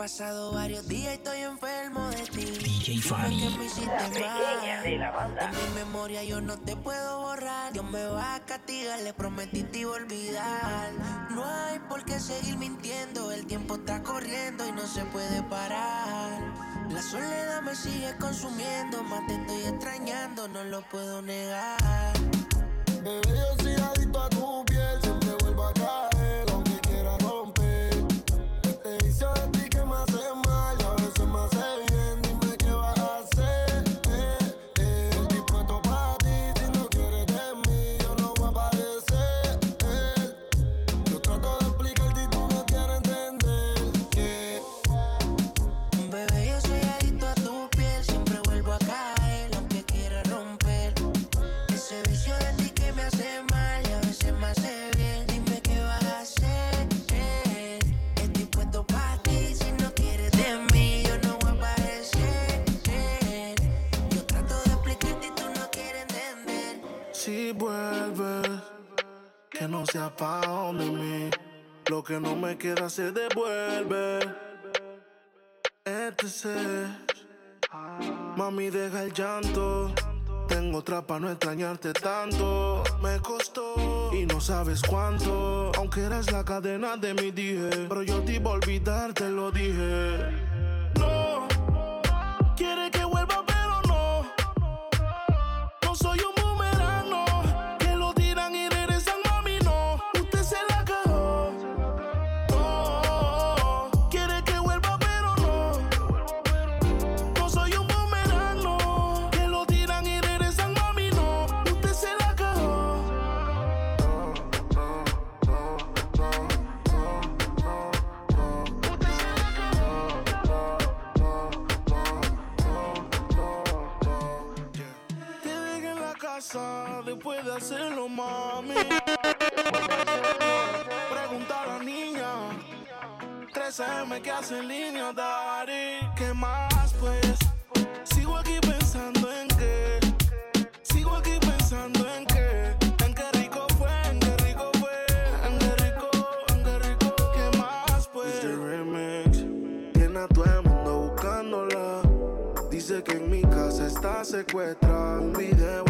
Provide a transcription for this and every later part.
pasado varios días y estoy enfermo de ti. DJ Fanny. Que me hiciste mal. De mi memoria yo no te puedo borrar. Dios me va a castigar, le prometí te iba a olvidar. No hay por qué seguir mintiendo. El tiempo está corriendo y no se puede parar. La soledad me sigue consumiendo. Más te estoy extrañando, no lo puedo negar. Bebé, yo soy adicto a tu Si vuelves, que no sea pa' donde mí. Lo que no me queda se devuelve. Este mami, deja el llanto. Tengo otra pa' no extrañarte tanto. Me costó y no sabes cuánto. Aunque eres la cadena de mi dije. Pero yo te iba a olvidar, te lo dije. Después de hacerlo, mami. Pregunta a niña. 13M que hace en línea, Dari. ¿Qué más, pues? Sigo aquí pensando en qué. Sigo aquí pensando en qué. En qué rico fue, en qué rico fue. En qué rico, en qué rico. ¿Qué más, pues? Este remix tiene a todo el mundo buscándola. Dice que en mi casa está secuestrada. Un video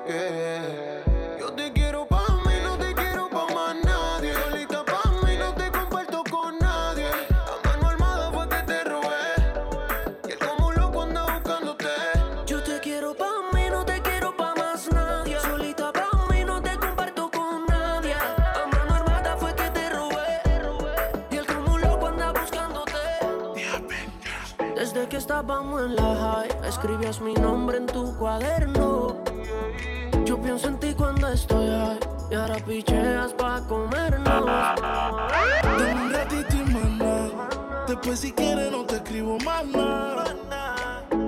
que estábamos en la high, escribías mi nombre en tu cuaderno. Yo pienso en ti cuando estoy high. Y ahora picheas pa' comernos. Dame un ratito y nada. Después si quieres no te escribo más nada.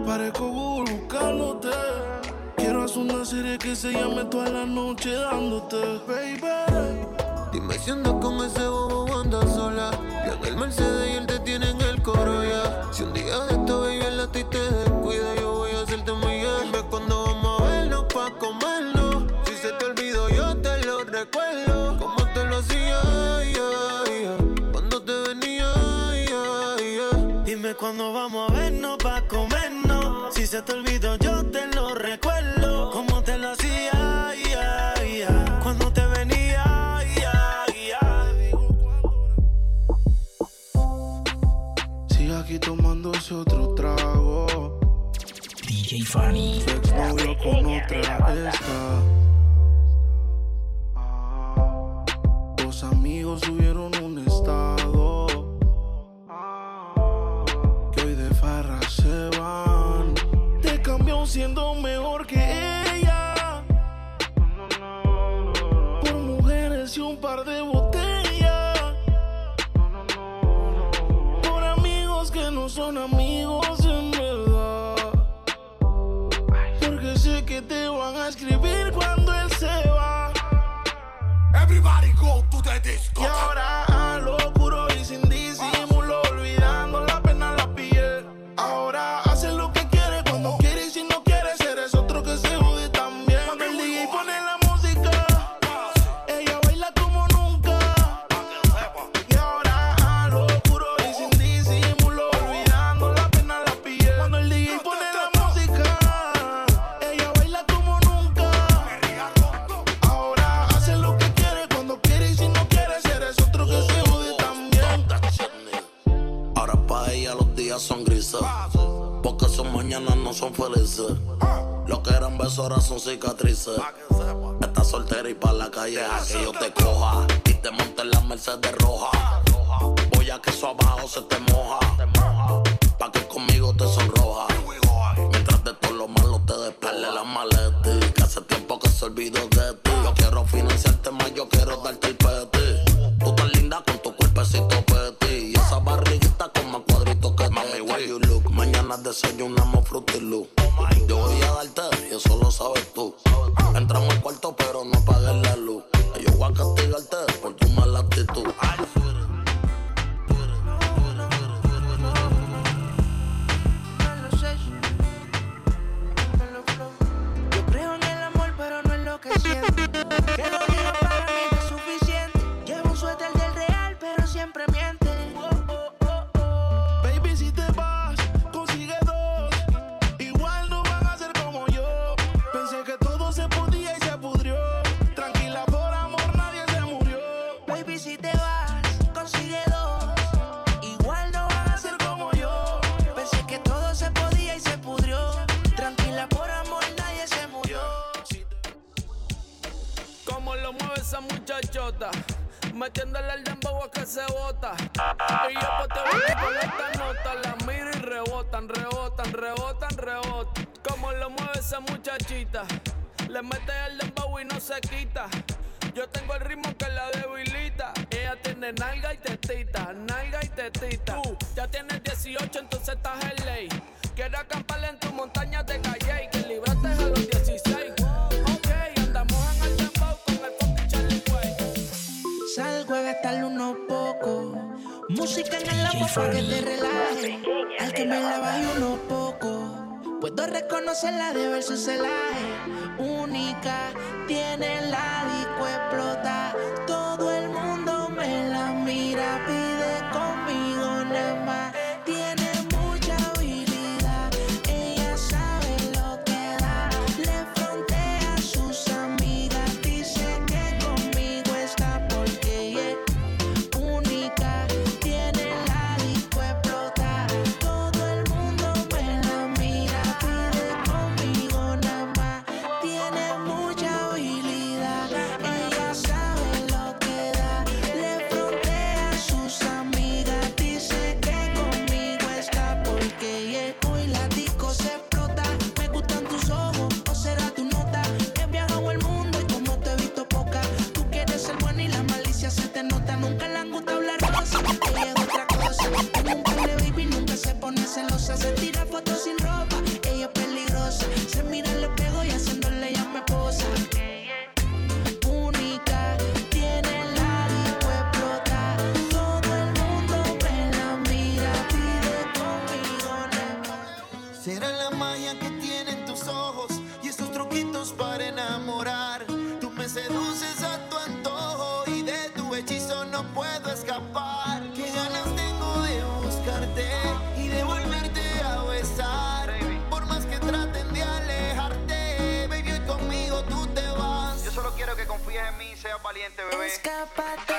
Parezco Google buscándote. Quiero hacer una serie que se llame toda la noche dándote, baby. Dime si andas con ese bobo andas sola. Yo en el Mercedes y él te tiene en el Si un día de esto baby el a ti te descuida, yo voy a hacerte muy bien. Dime cuando vamos a vernos pa' comernos. Si se te olvidó, yo te lo recuerdo. Como te lo hacía, ya, ya. cuando te venía, ya. Dime cuándo vamos a vernos pa' comernos. Si se te olvidó, yo te lo recuerdo. DJ Fanny. Su exnovio con otra são cicatrizes. música en el agua para que te relaje. Al que me la baje uno poco, puedo reconocerla de ver su celaje. Única, tiene la disco explota Deixa que eu escápate.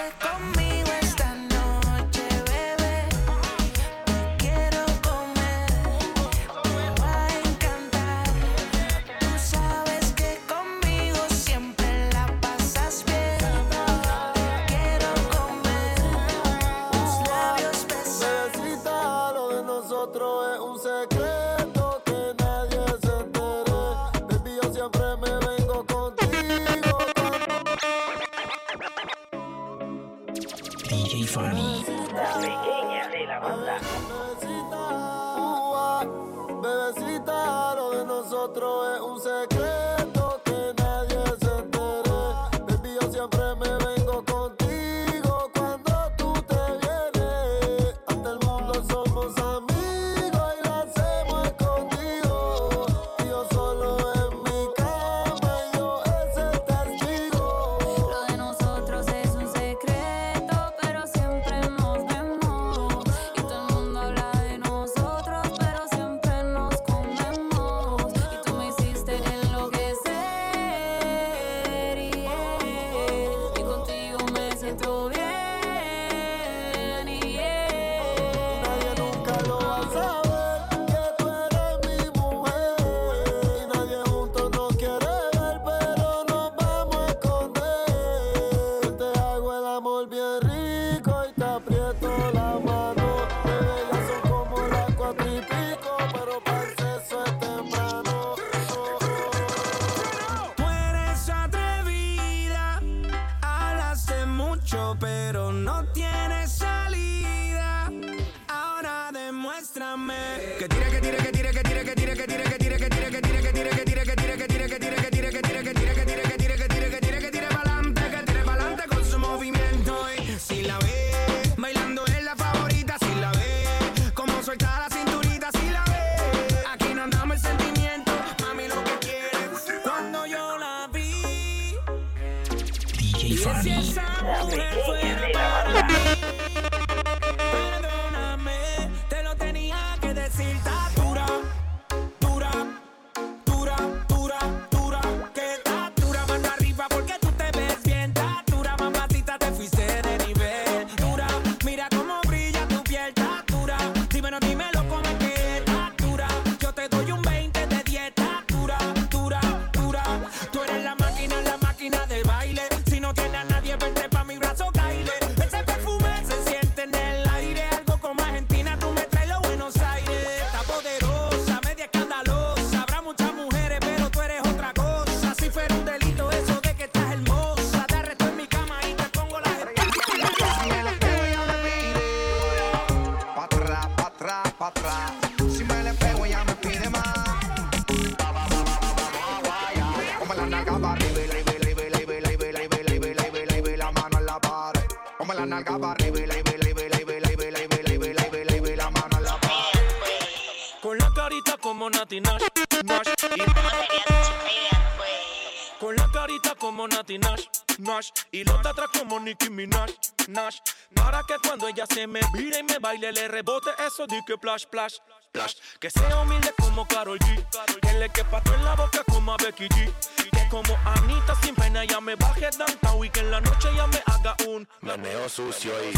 Eso de que plash, plash, plash Que sea humilde como Karol G Que le quepa todo en la boca como a Becky G Que como Anita sin pena ella me baje downtown Y que en la noche ella me haga un Meneo sucio y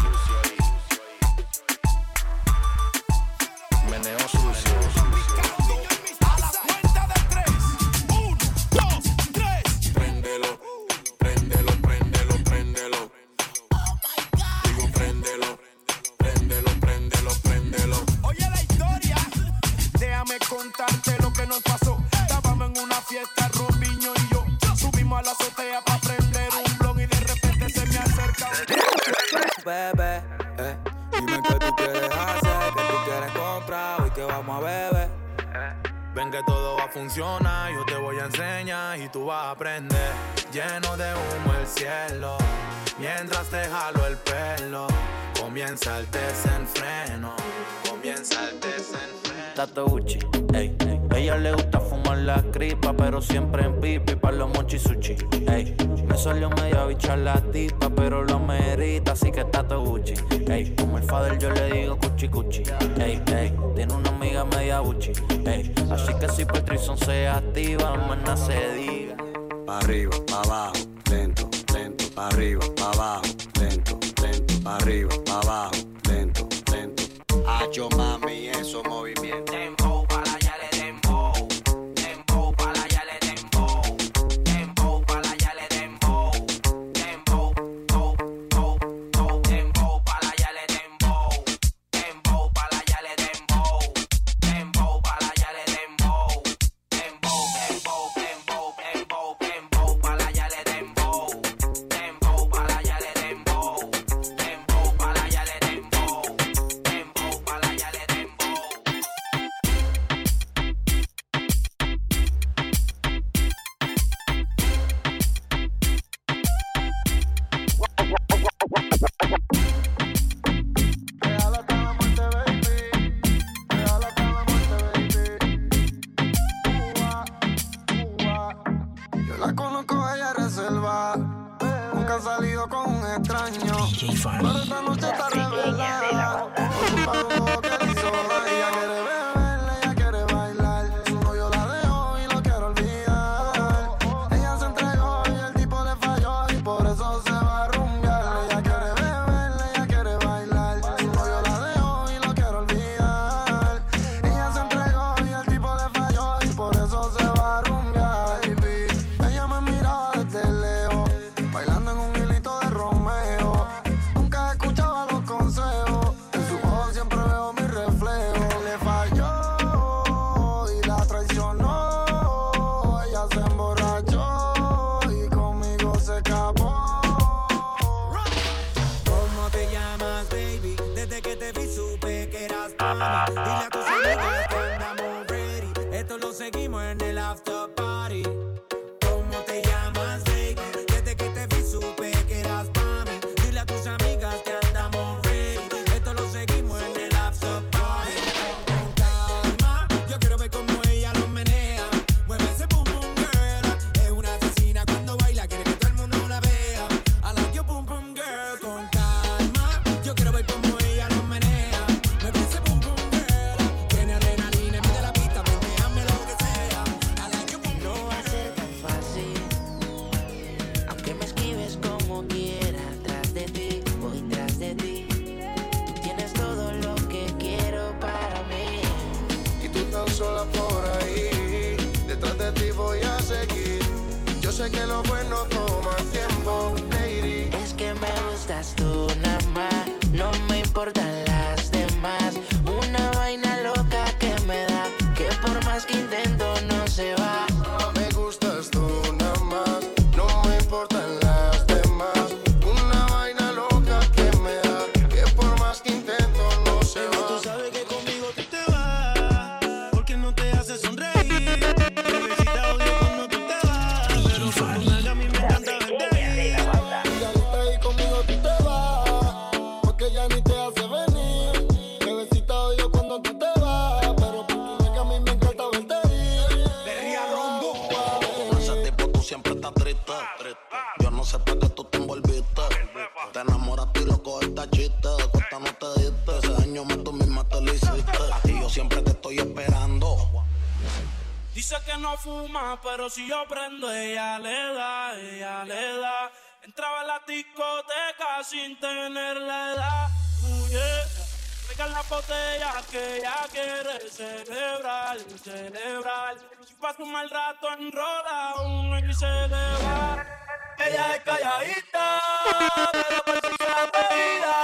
meneo sucio. A la cuenta de tres. Uno, dos, tres. Préndelo, Déjame contarte lo que nos pasó. Estábamos en una fiesta, Robinho y yo. Subimos a la azotea para prender un blog y de repente se me acerca un Bebé, eh, dime qué tú quieres hacer, qué tú quieres comprar, hoy que vamos a beber. Ven que todo va a funcionar, yo te voy a enseñar y tú vas a aprender. Lleno de humo el cielo, mientras te jalo el pelo. Comienza el desenfreno, comienza el desenfreno. Tato Gucci, ey. Ella le gusta fumar la cripa, pero siempre en pipi para los mochi sushi, ey. Me salió medio bicha la tipa, pero lo merita, así que Tato Gucci, ey. Como el father yo le digo cuchi cuchi, ey, ey. Tiene una amiga media Gucci, ey. Así que si Patrison se activa, maná se diga. Pa' arriba, pa' abajo, lento, lento, pa' arriba, pa' abajo, lento, lento, pa' arriba, si yo prendo, ella le da, ella le da. Entraba en la discoteca sin tener la edad. Uh, yeah. Traigan la botella que ella quiere celebrar, celebrar. Si pasa un mal rato, enrola uno y se le va. Ella es calladita, pero si se la bebida.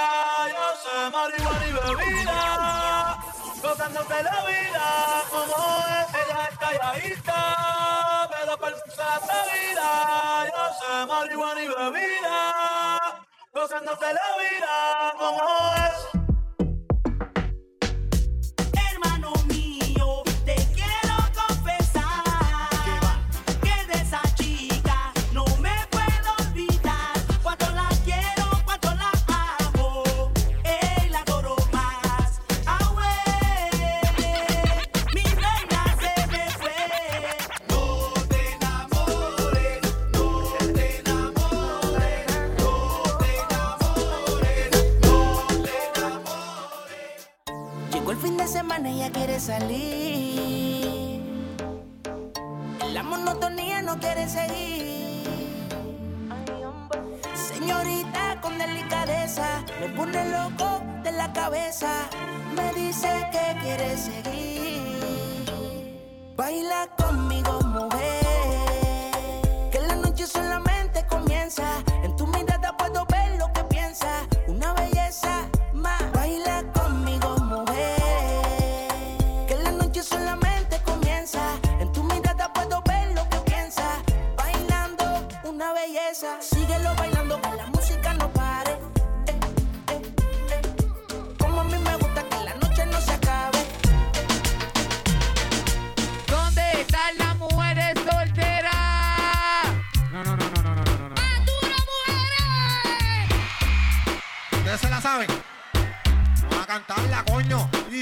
Yo sé marihuana y bebida, gozándote la vida como es. Ella es calladita, la bebida. Yo sé marihuana y bebida, gozándote la vida como es. Baila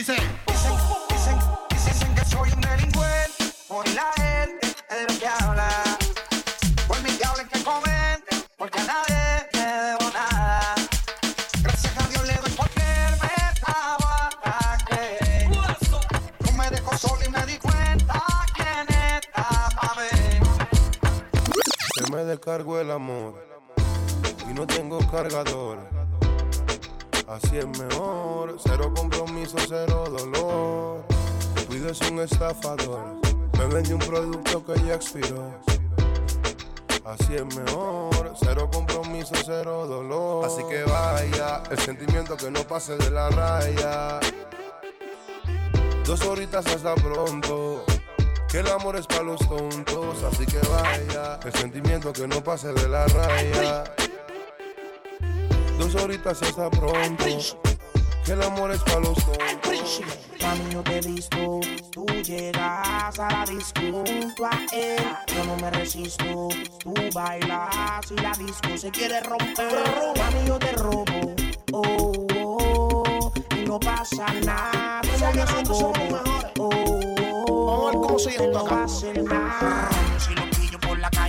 dice. Dicen, dicen, dicen que soy un delincuente, por la gente de lo que habla. Por mi hablen que comenten, porque a nadie le debo nada. Gracias a Dios le doy porque él me estaba aquí. No me dejó solo y me di cuenta quién estaba bien. Se me el amor y no tengo cargador. Así es mejor, cero compromiso, cero dolor. Cuido es un estafador, me vende un producto que ya expiró. Así es mejor, cero compromiso, cero dolor. Así que vaya, el sentimiento que no pase de la raya. Dos horitas hasta pronto. Que el amor es para los tontos, así que vaya. El sentimiento que no pase de la raya. Dos horitas hasta pronto. Que el amor es para los tontos. Mami, yo te he visto, tú llegas a la disco junto a él. Yo no me resisto, tú bailas y la disco se quiere romper. Mami, yo te robo, oh, oh, y no pasa nada. Como yo soy bobo, oh, oh, llama no va a nada.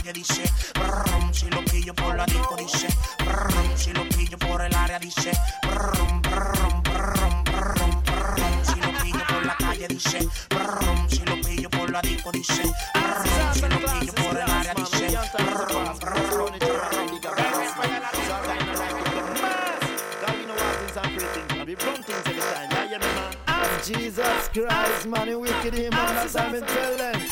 Calle dice, brum, si lo pillo por la disco dice, brum, si lo pillo por el área dice, brum, brum, brum, brum, brum, si lo pillo por la calle dice, brum, si lo pillo por la disco dice, brum, si lo pillo por el área dice, brum, brum, Jesus Christ, man, you wicked him, man, that's how me tell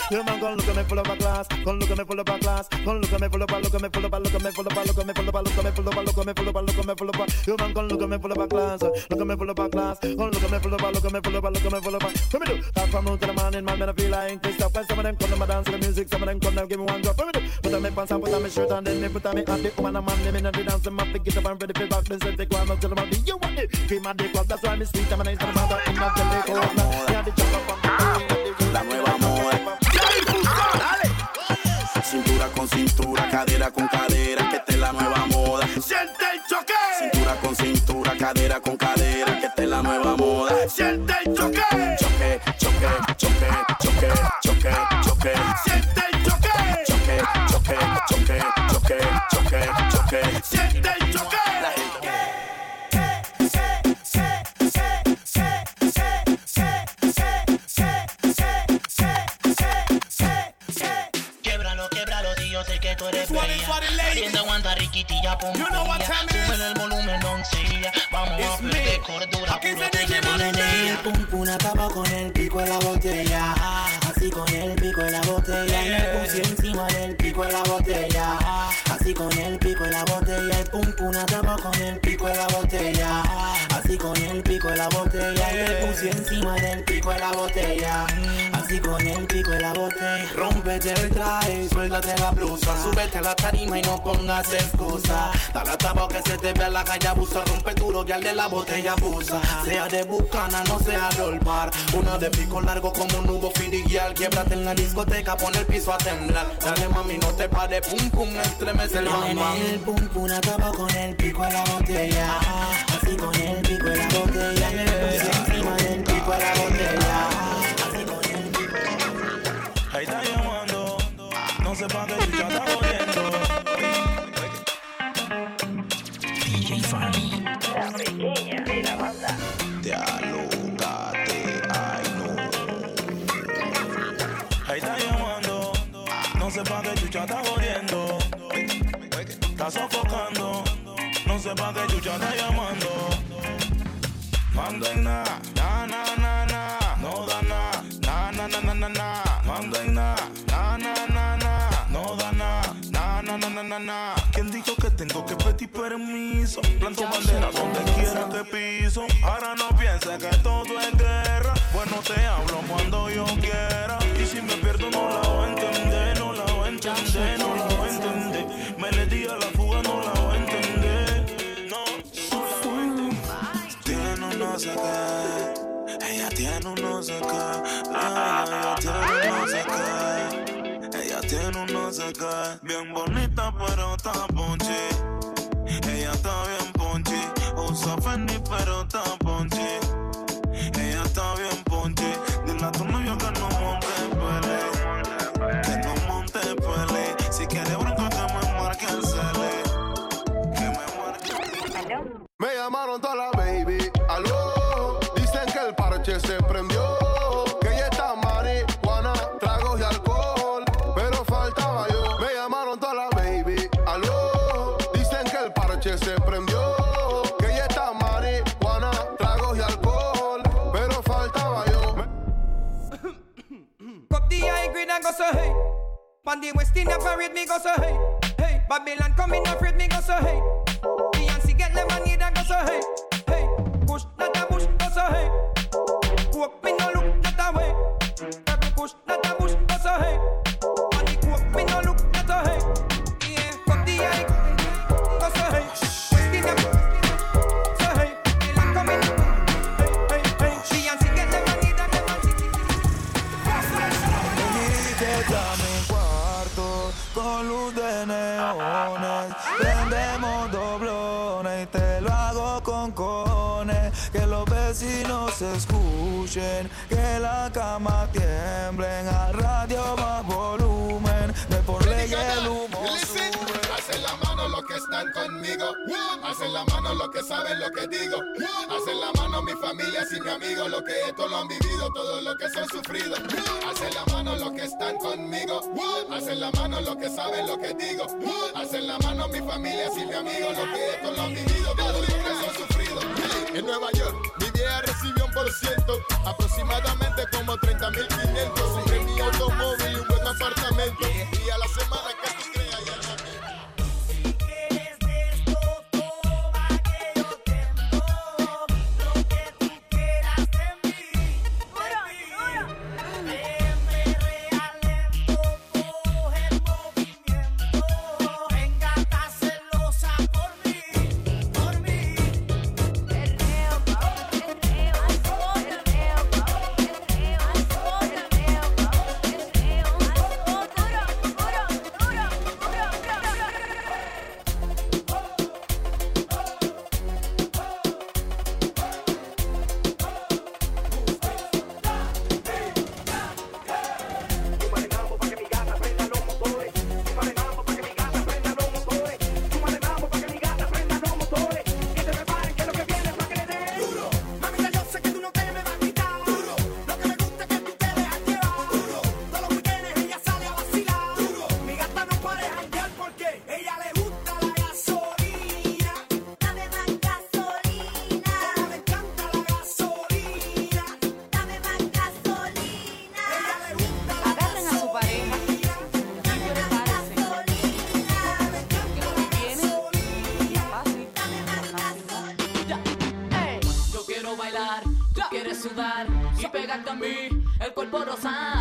them. You man gon' look at me full of a class, gon' look at me full of a class, gon' look at me full of a, look at me full of a, look at me full of a, look at me full of a, look at me full of a, look at me full of a, look at me full of a. You man gon' look at me full of a class, look at me full of a class, gon' look at me full of a, look at me full of a, look at me full of a. What me do? Talk from noon to the morning, man, man I feel like Christoph. When some of them come, them a dance to the music, some of them come, them give me one drop. What me do? Put on me pants and put on me shirt and then me put on me hat. The woman and man, them in the dance, them have to get up and ready for back. Then say take one up till them have you want it. Cream and dick up, that's why me sweet, I'm a nice and mother in the jelly cold. Yeah, the jump up nueva cadera con cadera, que esta es la nueva moda. Siente el choque. Cintura con cintura, cadera con cadera, que esta es la nueva moda. Siente el pum acaba con el pico de la botella. Rómpete el traje, suéltate la blusa. Súbete a la tarima y no pongas excusa. Dale a tabo que se te vea la calle abusa. Rompe duro y al de la botella abusa. Sea de bucana, no sea de bar. Una de pico largo como un nudo filial. Quiebrate en la discoteca, pon el piso a temblar. Dale mami, no te pares, pum pum, estremece el bamba. El pum pum con el pico de la botella. Así con el pico de la botella. No sé pa' qué chucha está jodiendo. DJ Fanny. La pequeña de la banda. Te alógate, ay no. Ahí está llamando, no sé pa' qué chucha está jodiendo. Está sofocando, no sé pa' qué chucha está llamando. Manda en na, pienses que todo es guerra. Bueno te hablo cuando yo quiera. Y si me pierdo no la voy a entender, no la voy a entender, no la voy a entender. Me le di a la fuga, no la voy a entender. No, no la voy a entender. Tiene un no sé qué. Ella tiene un no sé qué. Ella tiene un no sé qué. Ella tiene un no sé qué. Bien bonita, pero está ponchi. Ella está bien ponchi. Usa Fendi, pero Pan the West Indian parade me go so hey. Hey, Babylon coming afraid me go so hey. Beyonce get lemonade and go so. Hey, Hacen la mano los que saben lo que digo. Hacen la mano mi familia y mi amigo. Lo que esto lo han vivido, todo lo que se han sufrido. Hacen la mano los que están conmigo. Hacen la mano los que saben lo que digo. Hacen la mano mi familia y mi amigo. Lo que esto lo han vivido, todo lo que se han sufrido. En Nueva York, mi vieja recibió un por ciento, aproximadamente como 30 mil 500 sobre mi automóvil y un el cuerpo rosado.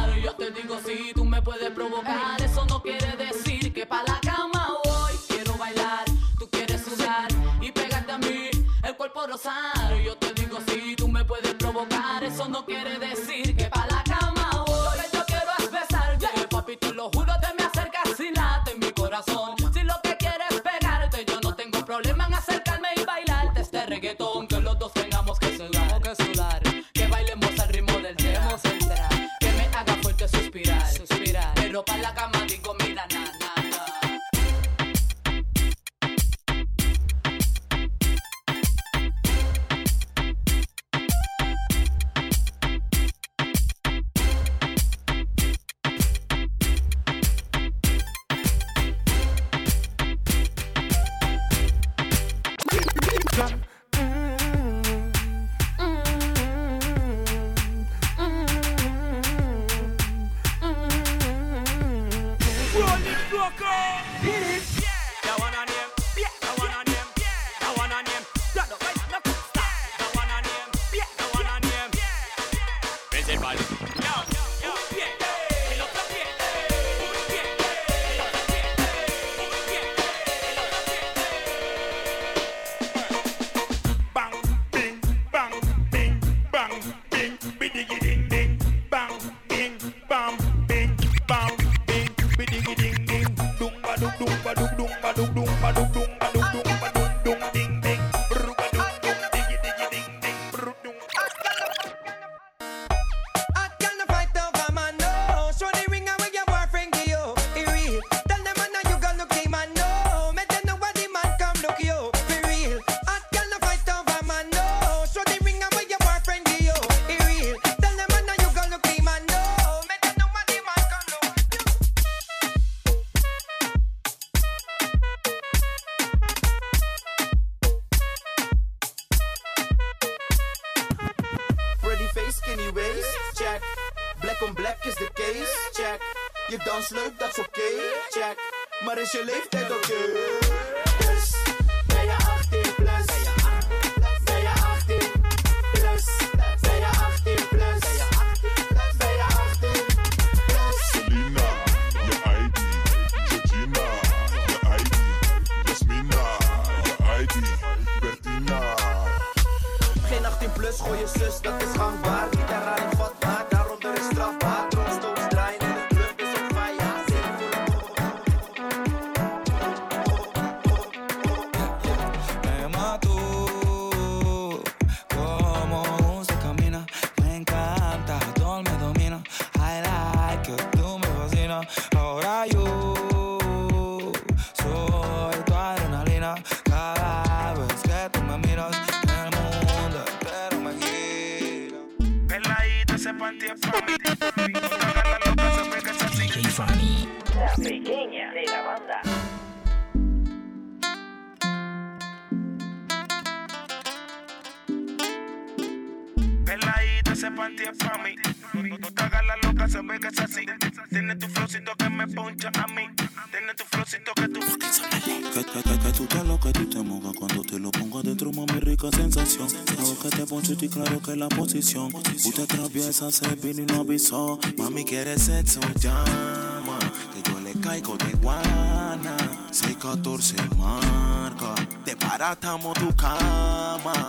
estoy claro que la posición. Usted traviesa, se vino y no avisó. Mami quiere sexo, llama. Que yo le caigo de guana. 614 marca. Te paratamos tu cama.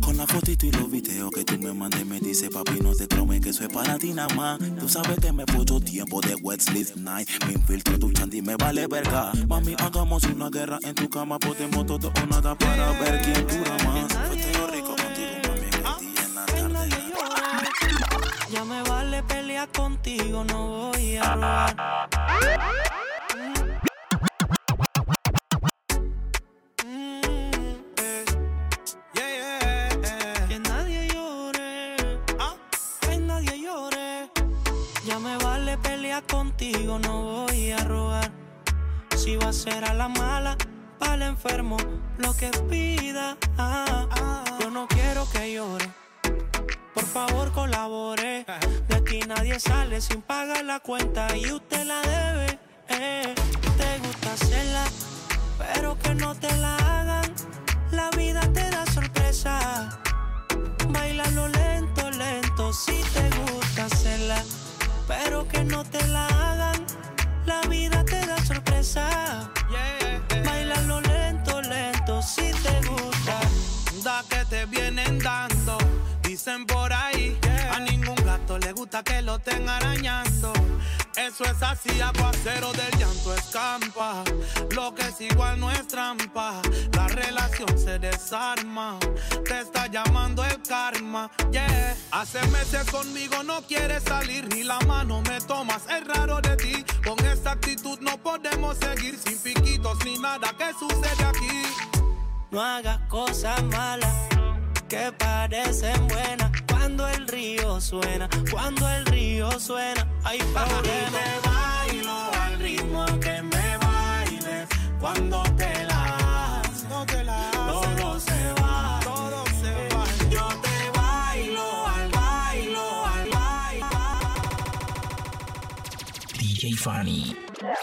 Con la fotito y los videos que tú me mandes me dice papi no te tromes que soy para ti nada más Tú sabes que me puso tiempo de Westlist Night Me infiltro tu chanti me vale verga Mami hagamos una guerra en tu cama Podemos todo o nada para ver quién dura más Ya me vale pelear contigo, no voy a robar. Mm, eh, que nadie llore, ah, que nadie llore. Ya me vale pelear contigo, no voy a robar. Si va a ser a la mala, para el enfermo, lo que pida. Ah, ah. ah. Yo no quiero que llore por favor colabore. De aquí nadie sale sin pagar la cuenta y usted la debe. Eh. Te gusta hacerla, pero que no te la hagan. La vida te da sorpresa. Bailalo lento, lento, si te gusta hacerla, pero que no te la hagan. La vida te da sorpresa que lo estén arañando. Eso es así, aguacero del llanto escampa. Lo que es igual no es trampa. La relación se desarma. Te está llamando el karma, yeah. Hace meses conmigo no quieres salir, ni la mano me tomas. Es raro de ti. Con esta actitud no podemos seguir sin piquitos ni nada. ¿Qué sucede aquí? No hagas cosas malas que parecen buenas cuando el río suena, cuando el río suena, hay problema. te bailo al ritmo que me bailes cuando te la haces. todo se va, todo se va. Yo te bailo al bailo, al bailo. DJ Fanny. La